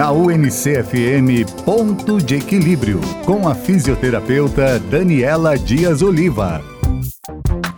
na UNCFM Ponto de Equilíbrio, com a fisioterapeuta Daniela Dias Oliva.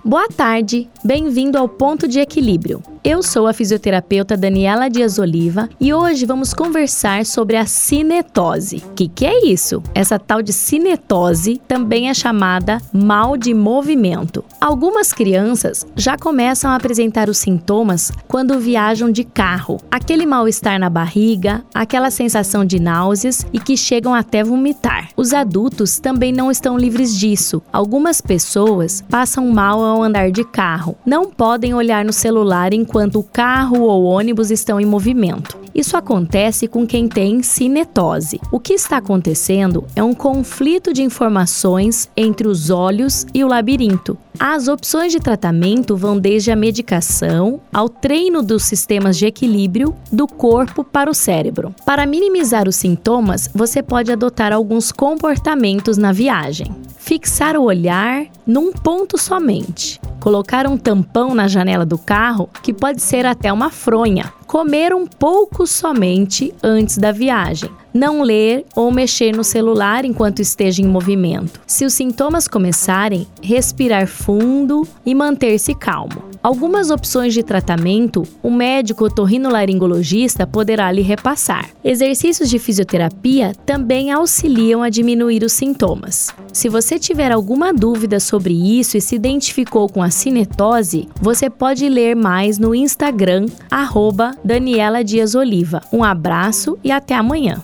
Boa tarde, bem-vindo ao Ponto de Equilíbrio. Eu sou a fisioterapeuta Daniela Dias Oliva e hoje vamos conversar sobre a cinetose. O que, que é isso? Essa tal de cinetose também é chamada mal de movimento. Algumas crianças já começam a apresentar os sintomas quando viajam de carro. Aquele mal-estar na barriga, aquela sensação de náuseas e que chegam até vomitar. Os adultos também não estão livres disso. Algumas pessoas passam mal ao andar de carro, não podem olhar no celular enquanto enquanto o carro ou ônibus estão em movimento. Isso acontece com quem tem cinetose. O que está acontecendo é um conflito de informações entre os olhos e o labirinto. As opções de tratamento vão desde a medicação ao treino dos sistemas de equilíbrio do corpo para o cérebro. Para minimizar os sintomas, você pode adotar alguns comportamentos na viagem. Fixar o olhar num ponto somente colocar um tampão na janela do carro, que pode ser até uma fronha, comer um pouco somente antes da viagem, não ler ou mexer no celular enquanto esteja em movimento. Se os sintomas começarem, respirar fundo e manter-se calmo. Algumas opções de tratamento o médico otorrinolaringologista poderá lhe repassar. Exercícios de fisioterapia também auxiliam a diminuir os sintomas. Se você tiver alguma dúvida sobre isso e se identificou com a cinetose, você pode ler mais no Instagram, arroba Daniela Dias Oliva. Um abraço e até amanhã.